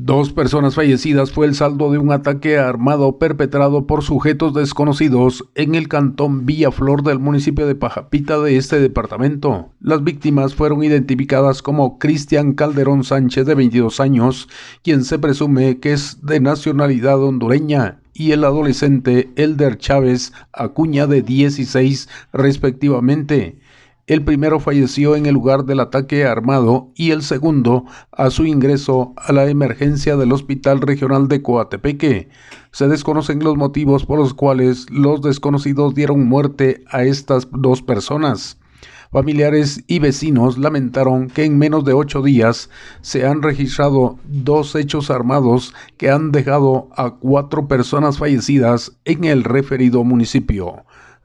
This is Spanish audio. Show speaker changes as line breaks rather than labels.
Dos personas fallecidas fue el saldo de un ataque armado perpetrado por sujetos desconocidos en el cantón Villaflor del municipio de Pajapita de este departamento. Las víctimas fueron identificadas como Cristian Calderón Sánchez de 22 años, quien se presume que es de nacionalidad hondureña, y el adolescente Elder Chávez Acuña de 16 respectivamente. El primero falleció en el lugar del ataque armado y el segundo a su ingreso a la emergencia del Hospital Regional de Coatepeque. Se desconocen los motivos por los cuales los desconocidos dieron muerte a estas dos personas. Familiares y vecinos lamentaron que en menos de ocho días se han registrado dos hechos armados que han dejado a cuatro personas fallecidas en el referido municipio.